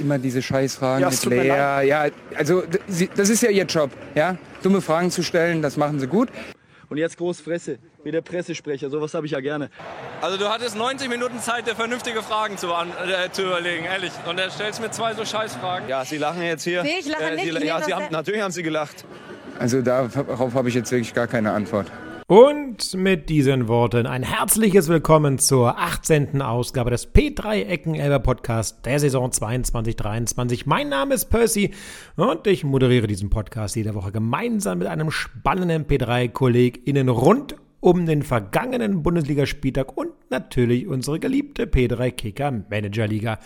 immer diese Scheißfragen Ja, mit Lea. Ja, also das ist ja ihr Job, ja? Dumme Fragen zu stellen, das machen sie gut. Und jetzt groß Fresse, wie der Pressesprecher, sowas habe ich ja gerne. Also du hattest 90 Minuten Zeit, dir vernünftige Fragen zu, an, äh, zu überlegen, ehrlich. Und er stellst mir zwei so Scheißfragen. Ja, Sie lachen jetzt hier. Nee, ich lache nicht, Sie, ich ja, Sie haben, natürlich haben Sie gelacht. Also darauf habe ich jetzt wirklich gar keine Antwort. Und mit diesen Worten ein herzliches Willkommen zur 18. Ausgabe des P3 Ecken Elber Podcast der Saison 22-23. Mein Name ist Percy und ich moderiere diesen Podcast jede Woche gemeinsam mit einem spannenden P3-KollegInnen rund um den vergangenen Bundesligaspieltag und natürlich unsere geliebte P3 Kicker Manager Liga.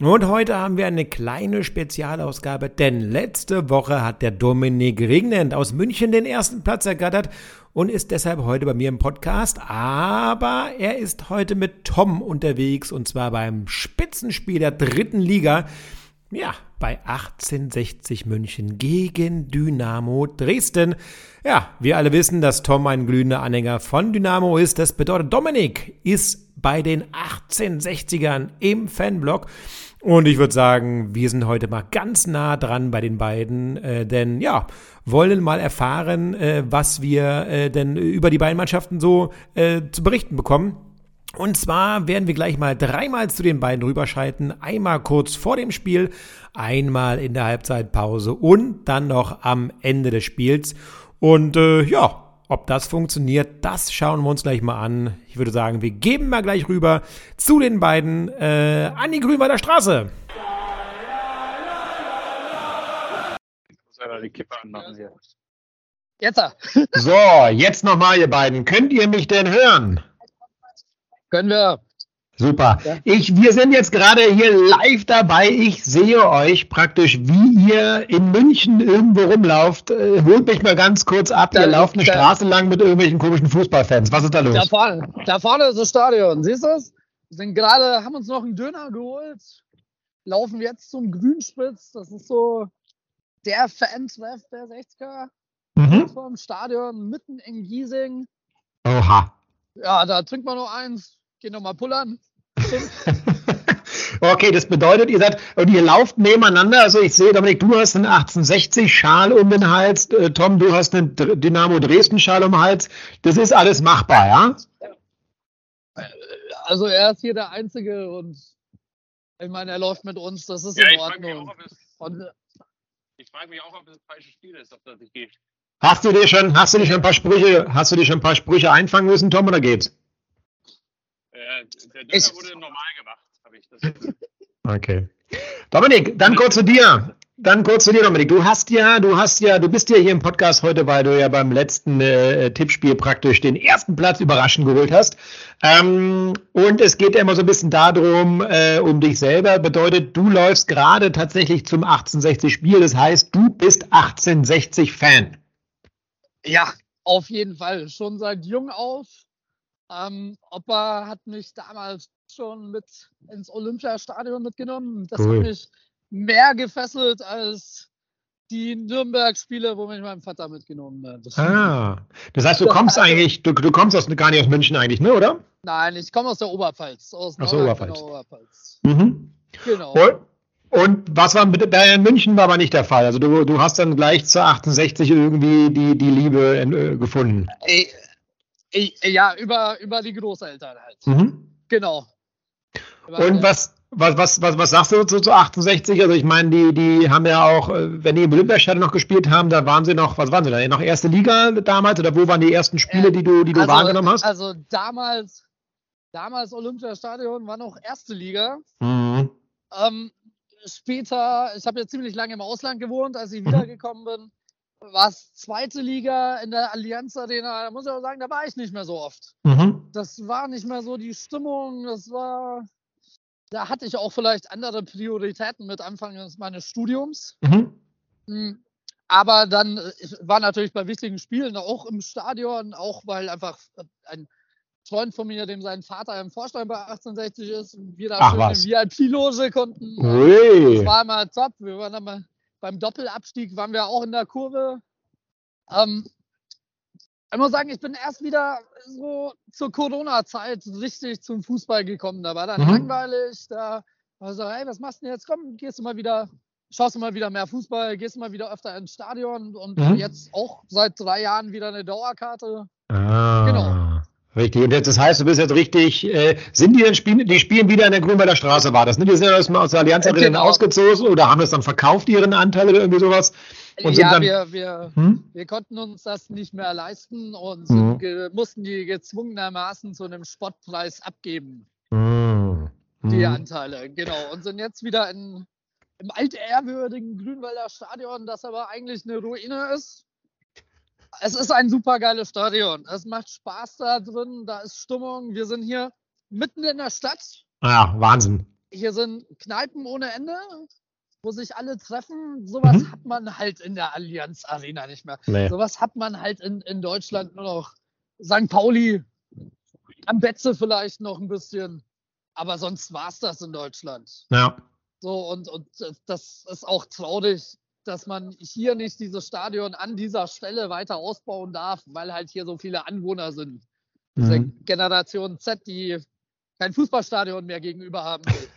Und heute haben wir eine kleine Spezialausgabe, denn letzte Woche hat der Dominik Regnent aus München den ersten Platz ergattert und ist deshalb heute bei mir im Podcast. Aber er ist heute mit Tom unterwegs und zwar beim Spitzenspiel der dritten Liga. Ja, bei 1860 München gegen Dynamo Dresden. Ja, wir alle wissen, dass Tom ein glühender Anhänger von Dynamo ist. Das bedeutet, Dominik ist bei den 1860ern im Fanblock. Und ich würde sagen, wir sind heute mal ganz nah dran bei den beiden, äh, denn ja, wollen mal erfahren, äh, was wir äh, denn über die beiden Mannschaften so äh, zu berichten bekommen. Und zwar werden wir gleich mal dreimal zu den beiden rüberschalten. Einmal kurz vor dem Spiel, einmal in der Halbzeitpause und dann noch am Ende des Spiels. Und äh, ja, ob das funktioniert, das schauen wir uns gleich mal an. Ich würde sagen, wir geben mal gleich rüber zu den beiden äh, an die Grünwalder Straße. Jetzt, er. So, jetzt nochmal, ihr beiden. Könnt ihr mich denn hören? Können wir. Super. Ja. Ich, wir sind jetzt gerade hier live dabei. Ich sehe euch praktisch, wie ihr in München irgendwo rumlauft. Äh, holt mich mal ganz kurz ab. Da- ihr lauft eine da- Straße lang mit irgendwelchen komischen Fußballfans. Was ist da los? Da vorne, da vorne ist das Stadion. Siehst du es? Wir sind gerade, haben uns noch einen Döner geholt. Laufen jetzt zum Grünspitz. Das ist so der Fan-Treff der 60er. Mhm. Vor dem Stadion, mitten in Giesing. Oha. Ja, da trinkt man noch eins. Gehen noch mal pullern. okay, das bedeutet, ihr seid und ihr lauft nebeneinander. Also ich sehe, Dominik, du hast einen 1860 Schal um den Hals, äh, Tom, du hast einen Dynamo Dresden Schal um den Hals. Das ist alles machbar, ja? Also er ist hier der Einzige und ich meine, er läuft mit uns. Das ist Ja, in ich frage Ordnung. äh, ich frag mich auch, ob es das falsche Spiel ist, ob das nicht geht. Hast du dir schon, hast du dir schon ein paar Sprüche, hast du dir schon ein paar Sprüche einfangen müssen, Tom, oder geht's? Äh, der Döner wurde normal gemacht, habe ich das. Okay. Dominik, dann kurz zu dir. Dann kurz zu dir, Dominik. Du hast ja, du hast ja, du bist ja hier im Podcast heute, weil du ja beim letzten äh, Tippspiel praktisch den ersten Platz überraschend geholt hast. Ähm, und es geht ja immer so ein bisschen darum, äh, um dich selber. Bedeutet, du läufst gerade tatsächlich zum 1860 Spiel. Das heißt, du bist 1860 Fan. Ja, auf jeden Fall. Schon seit jung auf. Ähm, Opa hat mich damals schon mit ins Olympiastadion mitgenommen. Das Cool. hat mich mehr gefesselt als die Nürnberg-Spiele, wo mich mein Vater mitgenommen hat. Ah. Das heißt, du Das kommst eigentlich, du, du kommst aus, gar nicht aus München eigentlich, ne, oder? Nein, ich komme aus der Oberpfalz. Aus Aus der Oberpfalz. Oberpfalz. Mhm. Genau. Und, und was war mit Bayern München war aber nicht der Fall. Also du, du hast dann gleich zur 68 irgendwie die, die Liebe äh, gefunden. Ey, ja, über, über die Großeltern halt. Mhm. Genau. Über Und was, was, was, was, was sagst du zu, zu 68? Also ich meine, die, die haben ja auch, äh, wenn die im Olympiastadion noch gespielt haben, da waren sie noch, was waren sie da? Noch erste Liga damals? Oder wo waren die ersten Spiele, die du, die du also, wahrgenommen hast? Also damals, damals Olympiastadion war noch erste Liga. Mhm. Ähm, später, ich habe ja ziemlich lange im Ausland gewohnt, als ich Mhm. wiedergekommen bin, war es zweite Liga in der Allianz Arena. Da muss ich auch sagen, da war ich nicht mehr so oft. Mhm. Das war nicht mehr so die Stimmung. Das war, da hatte ich auch vielleicht andere Prioritäten mit Anfang meines Studiums. Mhm. Mm, Aber dann äh, ich war natürlich bei wichtigen Spielen auch im Stadion, auch weil einfach äh, ein Freund von mir, dem sein Vater im Vorstand bei 1860 ist, und wir da Ach schön was. in VIP-Loge konnten. Ui. Das war immer top. Wir waren dann mal beim Doppelabstieg, waren wir auch in der Kurve. Ähm, ich muss sagen, ich bin erst wieder so zur Corona-Zeit richtig zum Fußball gekommen. Da war dann Mhm. langweilig, da Also, ey, was machst du denn jetzt? Komm, gehst du mal wieder, schaust du mal wieder mehr Fußball, gehst du mal wieder öfter ins Stadion und Mhm. jetzt auch seit drei Jahren wieder eine Dauerkarte. Ah, Genau. Richtig. Und jetzt, das heißt, du bist jetzt richtig, äh, sind die denn spielen, die spielen wieder in der Grünwalder Straße, war das, ne? Die sind ja aus, aus der Allianz Arena Genau. ausgezogen oder haben das dann verkauft, ihren Anteil oder irgendwie sowas? Und ja, dann, wir, wir, hm? wir konnten uns das nicht mehr leisten und Mhm. sind mussten die gezwungenermaßen zu einem Spottpreis abgeben, Hm. die Hm. Anteile. Genau. Und sind jetzt wieder in, im altehrwürdigen Grünwalder Stadion, das aber eigentlich eine Ruine ist. Es ist ein super geiles Stadion. Es macht Spaß da drin, da ist Stimmung. Wir sind hier mitten in der Stadt. Ja, Wahnsinn. Hier sind Kneipen ohne Ende, wo sich alle treffen. Sowas Mhm. hat man halt in der Allianz Arena nicht mehr. Nee. Sowas hat man halt in, in Deutschland nur noch. St. Pauli, am Betze vielleicht noch ein bisschen. Aber sonst war es das in Deutschland. Ja. So, und, und das- das ist auch traurig, dass man hier nicht dieses Stadion an dieser Stelle weiter ausbauen darf, weil halt hier so viele Anwohner sind. Diese Mhm. Generation Z, die kein Fußballstadion mehr gegenüber haben will.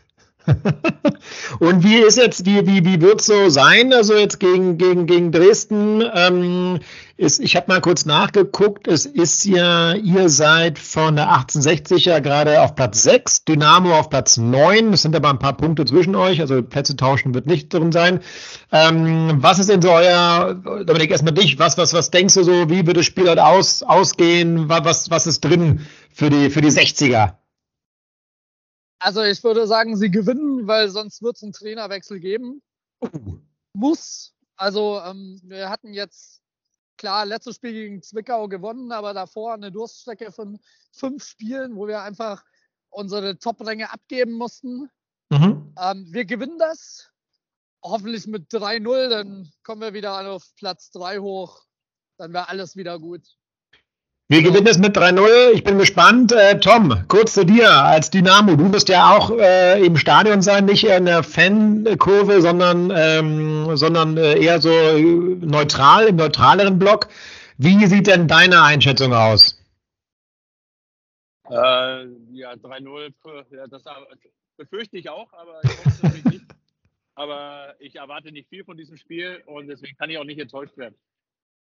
Und wie ist jetzt, wie, wie, wie wird so sein? Also jetzt gegen, gegen, gegen Dresden, ähm, ist, ich habe mal kurz nachgeguckt, es ist ja, ihr seid von der 1860er gerade auf Platz 6, Dynamo auf Platz 9, es sind aber ein paar Punkte zwischen euch, also Plätze tauschen wird nicht drin sein. Ähm, was ist denn so euer, Dominik, erstmal dich, was, was, was denkst du so, wie wird das Spiel heute aus, ausgehen, Wa- was, was ist drin für die, für die 60er? Also ich würde sagen, sie gewinnen, weil sonst wird es einen Trainerwechsel geben. Muss. Also ähm, wir hatten jetzt, klar, letztes Spiel gegen Zwickau gewonnen, aber davor eine Durststrecke von fünf Spielen, wo wir einfach unsere Top-Ränge abgeben mussten. Mhm. Ähm, wir gewinnen das. Hoffentlich mit 3-0, dann kommen wir wieder auf Platz 3 hoch. Dann wäre alles wieder gut. Wir gewinnen es mit 3-0. Ich bin gespannt. Äh, Tom, kurz zu dir als Dynamo. Du wirst ja auch äh, im Stadion sein, nicht in der Fankurve, sondern, ähm, sondern äh, eher so äh, neutral, im neutraleren Block. Wie sieht denn deine Einschätzung aus? Äh, ja, 3-0, pf, ja, das befürchte ich auch, aber ich hoffe es natürlich nicht. Aber ich erwarte nicht viel von diesem Spiel und deswegen kann ich auch nicht enttäuscht werden.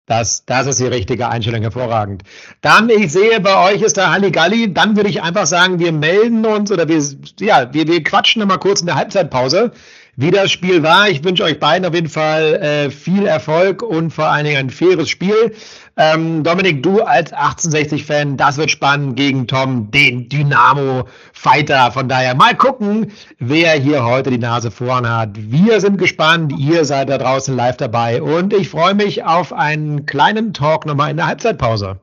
Das, das ist die richtige Einstellung, hervorragend. Dann, ich sehe, bei euch ist der Halligalli. Dann würde ich einfach sagen, wir melden uns oder wir, ja, wir, wir quatschen nochmal kurz in der Halbzeitpause, wie das Spiel war. Ich wünsche euch beiden auf jeden Fall äh, viel Erfolg und vor allen Dingen ein faires Spiel. Ähm, Dominik, du als 1860-Fan, das wird spannend gegen Tom, den Dynamo-Fighter. Von daher mal gucken, wer hier heute die Nase vorn hat. Wir sind gespannt, ihr seid da draußen live dabei und ich freue mich auf einen kleinen Talk nochmal in der Halbzeitpause.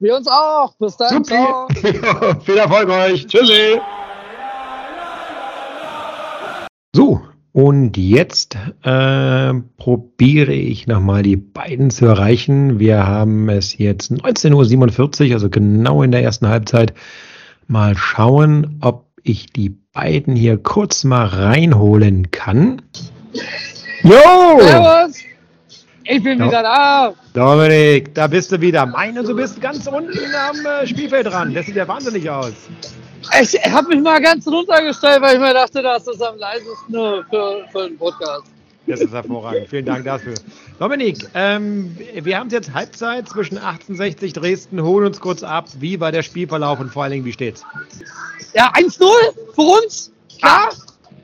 Wir uns auch. Bis dann. Ciao. Super. Viel Erfolg euch. Tschüssi. So, und jetzt äh, probiere ich nochmal die beiden zu erreichen. Wir haben es jetzt 19.47 Uhr, also genau in der ersten Halbzeit. Mal schauen, ob ich die beiden hier kurz mal reinholen kann. Jo! Servus. Ich bin wieder da. Dominik, da bist du wieder. Meine, du bist ganz unten am äh, Spielfeld dran. Das sieht ja wahnsinnig aus. Ich habe mich mal ganz runtergestellt, weil ich mir dachte, das ist am leisesten für, für einen Podcast. Das ist hervorragend. Vielen Dank dafür. Dominik, ähm, wir haben jetzt Halbzeit zwischen 1860 Dresden. Holen uns kurz ab. Wie war der Spielverlauf und vor allen Dingen, wie steht's? Ja, 1-0 für uns, klar.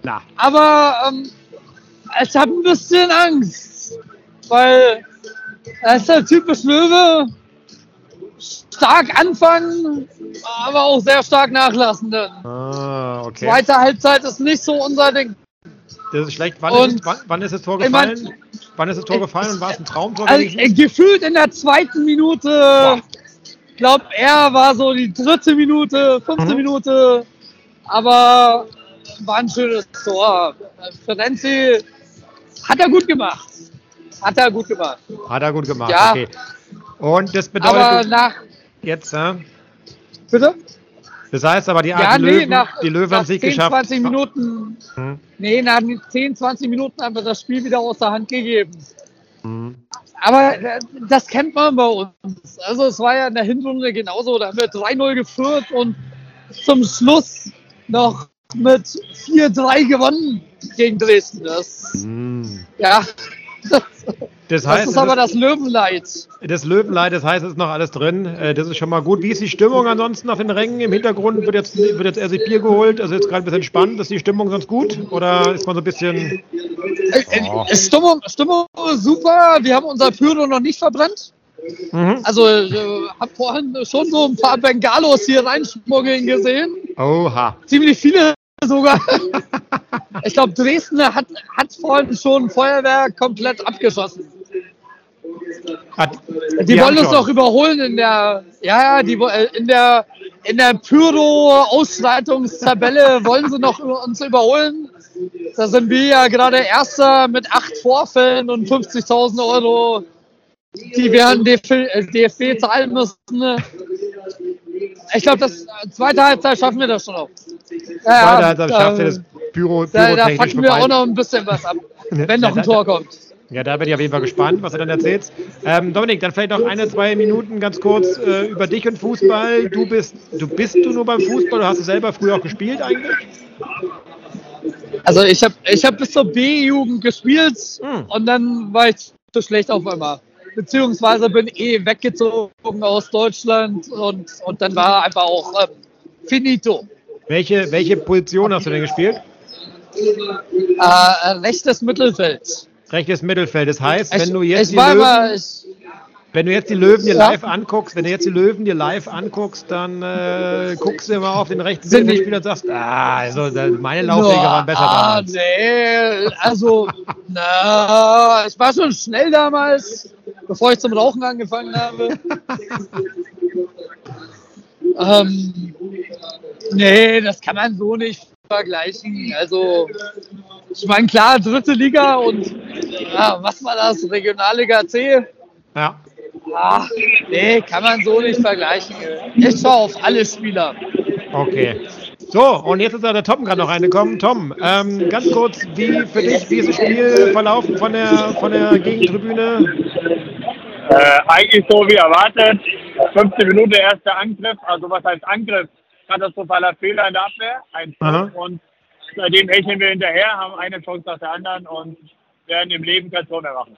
Na, Aber ähm, ich habe ein bisschen Angst, weil er ist halt typisch Löwe. Stark anfangen, aber auch sehr stark nachlassen. Dann. ah, okay. Zweite Halbzeit ist nicht so unser Ding. Das ist schlecht. Wann, Und- ist, wann, wann ist das Tor Ich mein- gefallen? wann ist das Tor gefallen und war es ein Traumtor? Also, äh, gefühlt in der zweiten Minute, ich glaube, er war so die dritte Minute, fünfte Mhm. Minute, aber war ein schönes Tor. Ferenzi hat er gut gemacht. Hat er gut gemacht. Hat er gut gemacht. Ja. Okay. Und das Aber bedeutet nach, jetzt, äh, bitte? das heißt aber, die, Ja, die nee, Löwen, nach, die Löwen nach haben sich 10, geschafft. 20 Minuten, Hm. nee, nach 10, 20 Minuten haben wir das Spiel wieder aus der Hand gegeben. Hm. Aber äh, das kennt man bei uns. Also es war ja in der Hinrunde genauso. Da haben wir 3-0 geführt und zum Schluss noch mit 4-3 gewonnen gegen Dresden. Das, Hm. ja, Das das heißt, ist aber das Löwenleid. das Löwenleid, das heißt, es ist noch alles drin. Äh, Das ist schon mal gut. Wie ist die Stimmung ansonsten auf den Rängen? Im Hintergrund wird jetzt, wird jetzt erst Bier geholt. Also jetzt gerade ein bisschen spannend. Ist die Stimmung sonst gut? Oder ist man so ein bisschen. Oh. Stimmung, Stimmung super. Wir haben unser Pyro noch nicht verbrannt. Mhm. Also, ich habe vorhin schon so ein paar Bengalos hier reinschmuggeln gesehen. Oha. Ziemlich viele sogar. ich glaube, Dresden hat, hat vorhin schon Feuerwerk komplett abgeschossen. Hat, Die, wollen haben uns noch überholen in der, ja, ja, die, äh, in der, in der Pyro-Ausschreitungstabelle wollen sie noch uns überholen. Da sind wir ja gerade Erster mit acht Vorfällen und 50.000 Euro, die wir an DFB, äh, DFB zahlen müssen. Ich glaube, das äh, zweite Halbzeit schaffen wir das schon noch. Ja, Weiter, also da- schafft ihr das Pyro, da, da pyrotechnisch packen wir auch noch ein bisschen was ab, wenn noch ein Tor kommt. Ja, da bin ich auf jeden Fall gespannt, was du dann erzählst. Ähm, Dominik, dann vielleicht noch eine, zwei Minuten ganz kurz äh, über dich und Fußball. Du bist, du bist du nur beim Fußball oder hast du selber früher auch gespielt eigentlich? Also ich habe ich hab bis zur B-Jugend gespielt Hm. und dann war ich zu schlecht auf einmal. Beziehungsweise bin eh weggezogen aus Deutschland und, und dann war einfach auch ähm, finito. Welche, welche Position hast du denn gespielt? Äh, rechtes Mittelfeld. Rechtes Mittelfeld. Das heißt, Ich, wenn du jetzt ich war immer, ich, wenn du jetzt die Löwen dir live anguckst, wenn du jetzt die Löwen dir live anguckst, dann äh, guckst du immer auf den rechten Mittelfeldspieler und sagst, ah, also da- meine Laufwege waren besser ah, damals. nee, also, na, ich war schon schnell damals, bevor ich zum Rauchen angefangen habe. ähm, nee, das kann man so nicht vergleichen. Also, ich meine, klar, dritte Liga und ja, was war das? Regionalliga C? Ja. Ach, nee, kann man so nicht vergleichen. Ich schaue auf alle Spieler. Okay. So, und jetzt ist da der Tom gerade noch reingekommen. Tom, ähm, ganz kurz, wie für dich, wie ist das Spiel verlaufen von der, von der Gegentribüne? Äh, eigentlich so wie erwartet. 15 Minuten erster Angriff, also was heißt Angriff? Katastrophaler Fehler in der Abwehr, ein Aha. und seitdem hecheln wir hinterher, haben eine Chance nach der anderen und werden im Leben kein Tor mehr machen.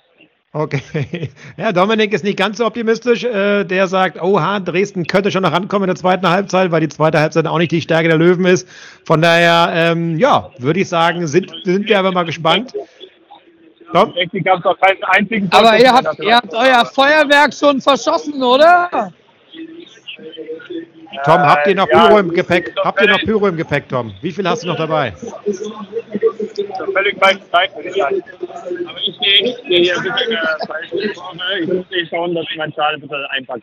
Okay. Ja, Dominik ist nicht ganz so optimistisch. Äh, der sagt, oha, Dresden könnte schon noch rankommen in der zweiten Halbzeit, weil die zweite Halbzeit auch nicht die Stärke der Löwen ist. Von daher, ähm, ja, würde ich sagen, sind, sind wir aber mal gespannt. Tom? Aber ihr habt, ihr habt euer Feuerwerk schon verschossen, oder? Tom, habt ihr noch ja, Pyro im Gepäck? Habt ihr noch Pyro im Gepäck, Tom? Wie viel hast du noch dabei? völlig falschen Zeit, würde ich sagen. Aber ich stehe hier ein bisschen Kurve. Ich muss eh schauen, dass ich meinen Schal ein bisschen einpacke.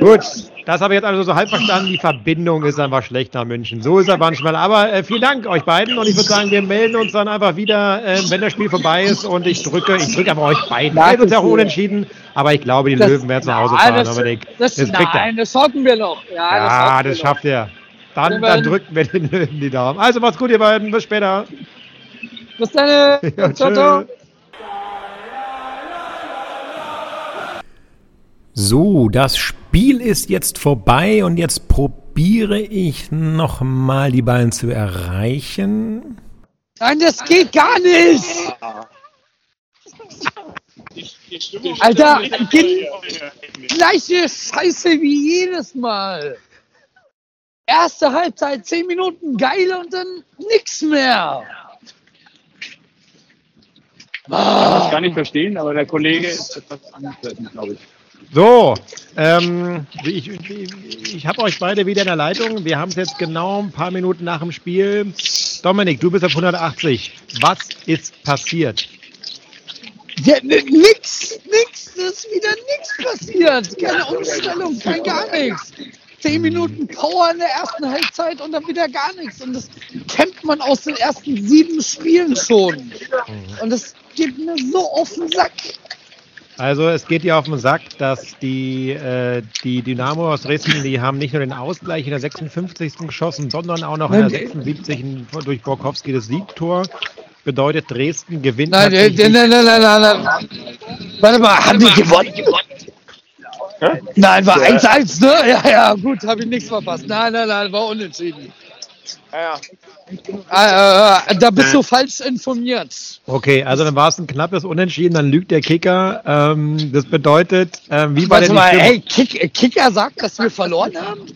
Gut, das habe ich jetzt also so halb verstanden. Die Verbindung ist einfach schlecht nach München. So ist er manchmal. Aber äh, vielen Dank euch beiden und ich würde sagen, wir melden uns dann einfach wieder, äh, wenn das Spiel vorbei ist. Und ich drücke, ich drücke aber euch beiden. Sind uns ja auch unentschieden, aber ich glaube, die Das- Löwen werden zu Hause fahren. das, Dominik. das, Das kriegt er. nein, das schaffen wir noch. Ja, Ja, das noch. schafft er. Dann, Wir dann drücken wir den Löwen die Daumen. Also macht's gut, ihr beiden. Bis später. Bis dann. Ja, ciao, ciao. So, das Spiel ist jetzt vorbei und jetzt probiere ich nochmal die beiden zu erreichen. Nein, das geht gar nicht. Alter, gleiche Scheiße wie jedes Mal. Erste Halbzeit, 10 Minuten geil und dann nix mehr. kann ich gar nicht verstehen, aber der Kollege ist etwas angetreten, glaube ich. So, ähm, ich, ich, ich habe euch beide wieder in der Leitung. Wir haben es jetzt genau ein paar Minuten nach dem Spiel. Dominik, du bist auf 180. Was ist passiert? Ja, nix, nix, ist wieder nix passiert. Keine Umstellung, kein gar nichts. Zehn Minuten Power in der ersten Halbzeit und dann wieder gar nichts. Und das kennt man aus den ersten sieben Spielen schon. Und das geht mir so auf den Sack. Also es geht dir auf den Sack, dass die, äh, die Dynamo aus Dresden, die haben nicht nur den Ausgleich in der 56. geschossen, sondern auch noch in der 76. durch Borkowski das Siegtor. Bedeutet, Dresden gewinnt Nein, nein, nein, nein, nein, nein, nein. Warte mal, haben die gewonnen? Nein, war 1-1, ne? Ja, ja, gut, habe ich nichts verpasst. Nein, nein, nein, war unentschieden. Ja, Äh, äh, da bist du falsch informiert. Okay, also dann war es ein knappes Unentschieden, dann lügt der Kicker. Ähm, das bedeutet, ähm, wie war Warte denn mal, Stimmung? ey, Kick, äh, Kicker sagt, dass wir verloren haben?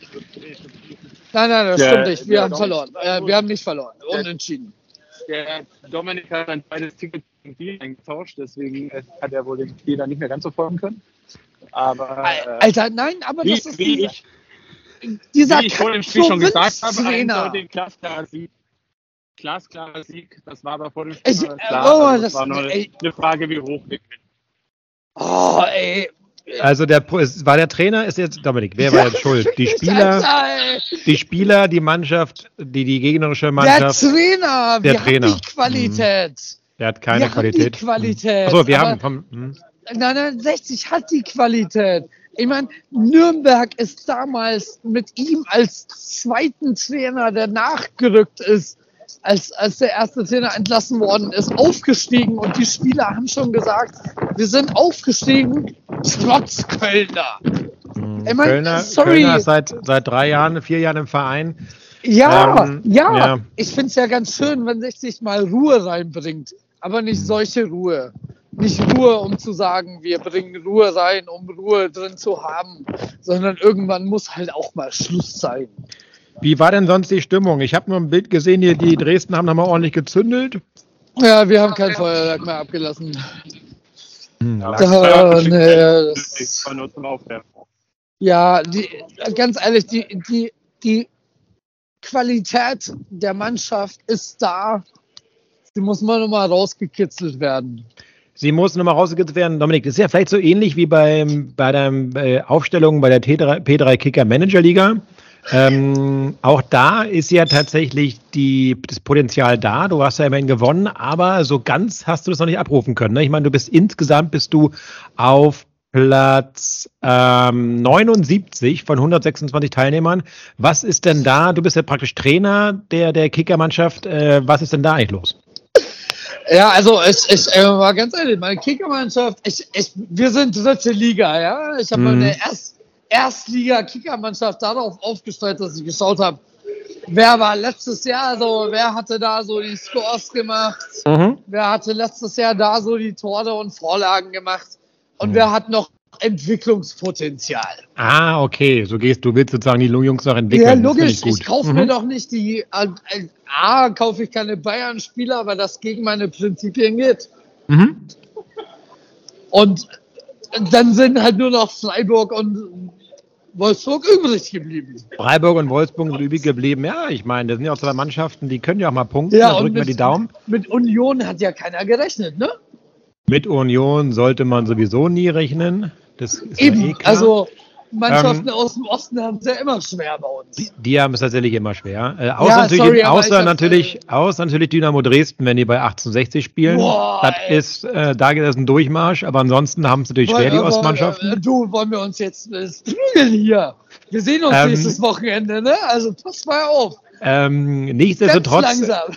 Nein, nein, das Ja, stimmt nicht. Wir ja, haben verloren. Äh, wir haben nicht verloren. Unentschieden. Der Dominik hat ein zweites Ticket gegen die eingetauscht, deswegen äh, hat er wohl dem Spiel dann nicht mehr ganz so folgen können. Aber äh, Alter, nein, aber wie, das ist wie, dieser, ich, dieser wie ich vor dem Spiel schon gesagt habe, eindeutig glasklarer Sieg. Glasklarer Sieg, das war aber vor dem Spiel Ich- klar. oh, also, das- das war nur eine, ey. eine Frage, wie hoch wir gewinnen. Oh, ey. Also der war der Trainer, ist jetzt Dominik. Wer war jetzt schuld? Die Spieler, die Spieler, die Mannschaft, die die gegnerische Der Mannschaft. Trainer, Der wir Trainer. haben die Qualität. Der hat keine wir Qualität. haben die Qualität. Achso, wir aber haben vom, hm. 69 hat die Qualität. Ich meine, Nürnberg ist damals mit ihm als zweiten Trainer, der nachgerückt ist, als, als der erste Trainer entlassen worden ist, aufgestiegen und die Spieler haben schon gesagt, wir sind aufgestiegen, trotz Kölner. Ich mein, Kölner, sorry. Kölner ist seit, seit drei Jahren, vier Jahren im Verein. Ja, Ähm, ja, ja. Ich finde es ja ganz schön, wenn 60 mal Ruhe reinbringt, aber nicht solche Ruhe. Nicht Ruhe, um zu sagen, wir bringen Ruhe rein, um Ruhe drin zu haben, sondern irgendwann muss halt auch mal Schluss sein. Wie war denn sonst die Stimmung? Ich habe nur ein Bild gesehen, hier, die Dresden haben nochmal ordentlich gezündelt. Ja, wir haben kein Feuerwerk mehr abgelassen. Hm, Ja, Da, ja, nee, das, ja, die, ganz ehrlich, die, die, die Qualität der Mannschaft ist da. Sie muss mal nochmal rausgekitzelt werden. Sie muss nochmal rausgekriegt werden. Dominik, das ist ja vielleicht so ähnlich wie beim, bei der äh, Aufstellung bei der T3, P3 Kicker Manager Liga. Ähm, auch da ist ja tatsächlich die, das Potenzial da. Du hast ja immerhin gewonnen, aber so ganz hast du das noch nicht abrufen können. Ne? Ich meine, du bist insgesamt bist du auf Platz ähm, 79 von 126 Teilnehmern. Was ist denn da? Du bist ja praktisch Trainer der, der Kickermannschaft. Äh, was ist denn da eigentlich los? Ja, also ich, ich äh, war ganz ehrlich, meine Kickermannschaft, ich, ich, wir sind dritte Liga, ja. Ich habe Mhm. meine Erst, Erstliga-Kickermannschaft darauf aufgestellt, dass ich geschaut habe, wer war letztes Jahr so, wer hatte da so die Scores gemacht, Mhm. wer hatte letztes Jahr da so die Tore und Vorlagen gemacht und Mhm. wer hat noch Entwicklungspotenzial. Ah, okay. So gehst du, willst sozusagen die Jungs noch entwickeln. Ja, logisch. gut. Ich kaufe Mhm. mir doch nicht die. Äh, äh, A, kaufe ich keine Bayern-Spieler, weil das gegen meine Prinzipien geht. Mhm. Und dann sind halt nur noch Freiburg und Wolfsburg übrig geblieben. Freiburg und Wolfsburg sind übrig geblieben. Ja, ich meine, das sind ja auch zwei Mannschaften, die können ja auch mal punkten. Ja, da drücken wir mit- die Daumen. Mit Union hat ja keiner gerechnet, ne? Mit Union sollte man sowieso nie rechnen. Das ist ja Eben. eh klar. Also Mannschaften Ähm, aus dem Osten haben es ja immer schwer bei uns. die haben es tatsächlich immer schwer. Äh, außer Ja, natürlich, sorry, außer, natürlich, außer natürlich Dynamo Dresden, wenn die bei 1860 spielen. Boah, das ey. ist, äh, da geht es ein Durchmarsch, aber ansonsten haben es natürlich schwer, die Ostmannschaften. äh, Du, wollen wir uns jetzt äh, prügeln hier? Wir sehen uns Ähm, nächstes Wochenende, ne? Also pass mal auf. Ähm, nichtsdestotrotz, langsam.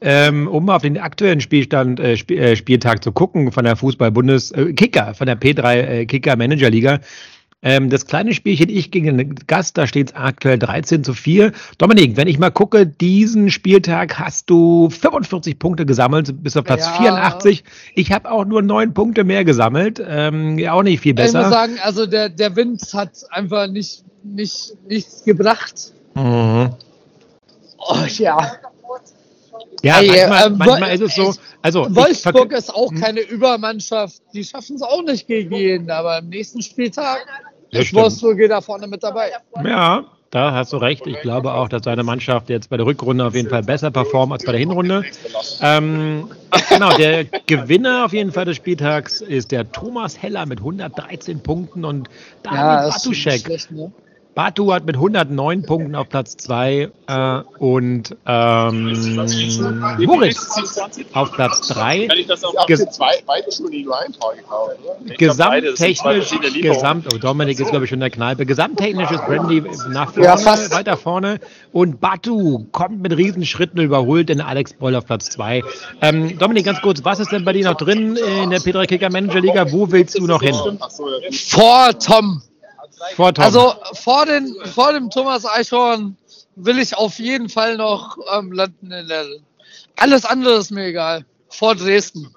ähm, um auf den aktuellen Spielstand, äh, äh, Spieltag zu gucken von der Fußball-Bundes, äh, Kicker, von der P3 äh, Kicker Manager Liga. Ähm, das kleine Spielchen Ich gegen den Gast, da steht es aktuell 13 zu 4. Dominik, wenn ich mal gucke, diesen Spieltag hast du 45 Punkte gesammelt, bis auf Platz Ja. 84. Ich habe auch nur neun Punkte mehr gesammelt, ähm, ja, auch nicht viel Ich muss besser. sagen, also der, der Wind hat einfach nicht, nicht, nichts gebracht. Mhm. Oh ja. Ja, Ey, manchmal, ähm, manchmal ist es so, also Wolfsburg ist auch Hm? keine Übermannschaft. Die schaffen es auch nicht gegen jeden, aber im nächsten Spieltag Das. Wolfsburg da vorne mit dabei. Ja, da hast du recht. Ich glaube auch, dass seine Mannschaft jetzt bei der Rückrunde auf jeden Fall besser performt als bei der Hinrunde. Ähm, genau, der Gewinner auf jeden Fall des Spieltags ist der Thomas Heller mit 113 Punkten und David nicht Batuschek. schlecht, ne? Batu hat mit 109 Punkten auf Platz 2 äh, und ähm, Moritz auf Platz 3. Kann ich das auch Ges zwei, beide schon individuell gekauft, oder? Gesamttechnisch, Gesamt, oh Dominik ist glaube ich schon in der Kneipe. Gesamttechnisch ist Brandy nach vorne, Ja, fast. weiter vorne und Batu kommt mit Riesenschritten überholt in Alex Boll auf Platz 2. Ähm, Dominik, ganz kurz, was ist denn bei dir noch drin in der P3 Kicker Manager Liga? Wo willst du noch hin? Vor Tom. Vor. Also vor, den, vor dem Thomas Eichhorn will ich auf jeden Fall noch ähm, landen in der. Alles andere ist mir egal. Vor Dresden.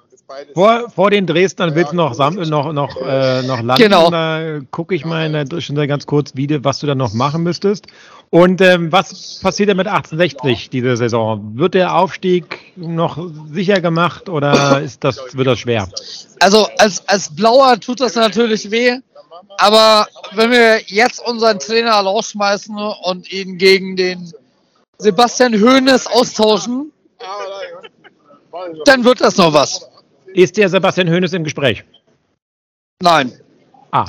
Vor, vor den Dresdnern willst du noch, noch, noch, äh, noch landen. Genau. Da gucke ich mal in der Zwischenzeit ganz kurz, wie, was du dann noch machen müsstest. Und ähm, was passiert denn mit 1860 diese Saison? Wird der Aufstieg noch sicher gemacht oder ist das, wird das schwer? Also als, als Blauer tut das natürlich weh. Aber wenn wir jetzt unseren Trainer rausschmeißen und ihn gegen den Sebastian Hoeneß austauschen, dann wird das noch was. Ist der Sebastian Hoeneß im Gespräch? Nein. Ah.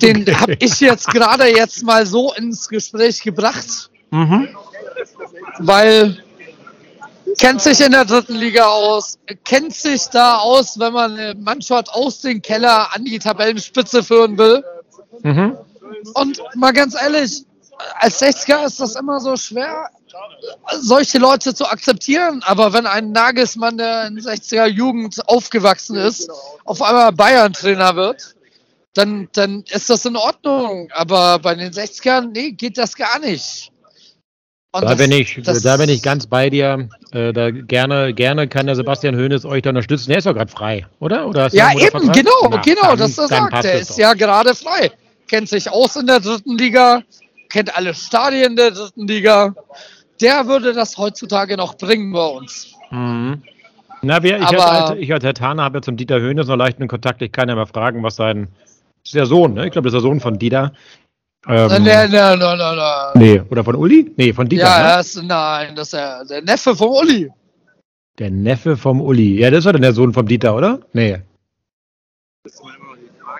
Den habe ich jetzt gerade jetzt mal so ins Gespräch gebracht, Mhm. weil kennt sich in der dritten Liga aus, kennt sich da aus, wenn man eine Mannschaft aus dem Keller an die Tabellenspitze führen will. Mhm. Und mal ganz ehrlich, als 60er ist das immer so schwer, solche Leute zu akzeptieren. Aber wenn ein Nagelsmann, der in 60er Jugend aufgewachsen ist, auf einmal Bayern-Trainer wird, dann, dann ist das in Ordnung. Aber bei den 60ern, nee, geht das gar nicht. Und Da das- bin ich, da bin ich ganz bei dir. Äh, da gerne, gerne kann der Sebastian Hoeneß euch da unterstützen. Der ist doch gerade frei, oder? oder Ja, eben, Motorvertrag? genau, Na, genau, dann- das er sagt. Der ist ja gerade frei. Kennt sich aus in der dritten Liga, kennt alle Stadien der dritten Liga. Der würde das heutzutage noch bringen bei uns. Mhm. Na, wir, ich, Aber- als, ich als Herr Taner habe ja zum Dieter Höhnes noch leichten Kontakt. Ich kann ja mal fragen, was sein. Das ist der Sohn, ne? Ich glaube, das ist der Sohn von Dieter. Ähm, Nein, nein, nein, nein. Nee, oder von Uli? Nee, von Dieter. Ja, ne? ist, nein, das ist der, der Neffe vom Uli. Der Neffe vom Uli. Ja, das war dann der Sohn vom Dieter, oder? Nee.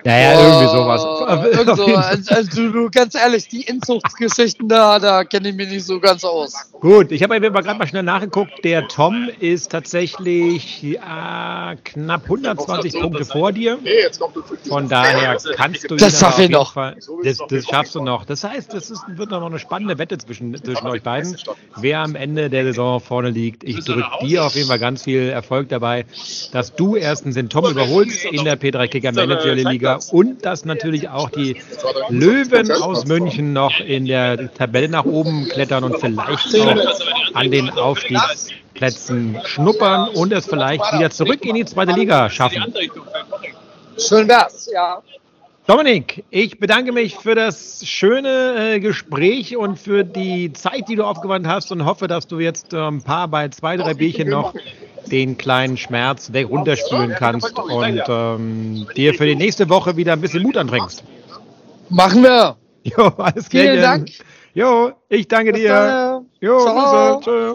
Ja, ja, irgendwie sowas. Oh, irgend so, also, also, du, du, ganz ehrlich, die Inzuchtsgeschichten da, da kenne ich mich nicht so ganz aus. Gut, ich habe aber gerade mal schnell nachgeguckt. Der Tom ist tatsächlich äh, knapp 120 Punkte vor dir. Nee, jetzt kommt du Von daher kannst du Das schaff ich noch. Fall- Das, das schaffst du noch. Das heißt, das ist, wird noch eine spannende Wette zwischen, zwischen euch beiden, wer am Ende der Saison vorne liegt. Ich drücke dir auf jeden Fall ganz viel Erfolg dabei, dass du erstens den Tom überholst in der P3 Kicker Manager Liga und dass natürlich auch die Löwen aus München noch in der Tabelle nach oben klettern und vielleicht auch an den Aufstiegsplätzen schnuppern und es vielleicht wieder zurück in die zweite Liga schaffen. Schön wär's, ja. Dominik, ich bedanke mich für das schöne äh, Gespräch und für die Zeit, die du aufgewandt hast und hoffe, dass du jetzt äh, ein paar bei zwei, drei Bierchen noch den kleinen Schmerz weg runterspülen kannst und ähm, dir für die nächste Woche wieder ein bisschen Mut anbringst. Machen wir. Jo, alles klar. Vielen Dank. Jo, ich danke Bis dir. dann. Jo, Ciao. Grüße. Tschö.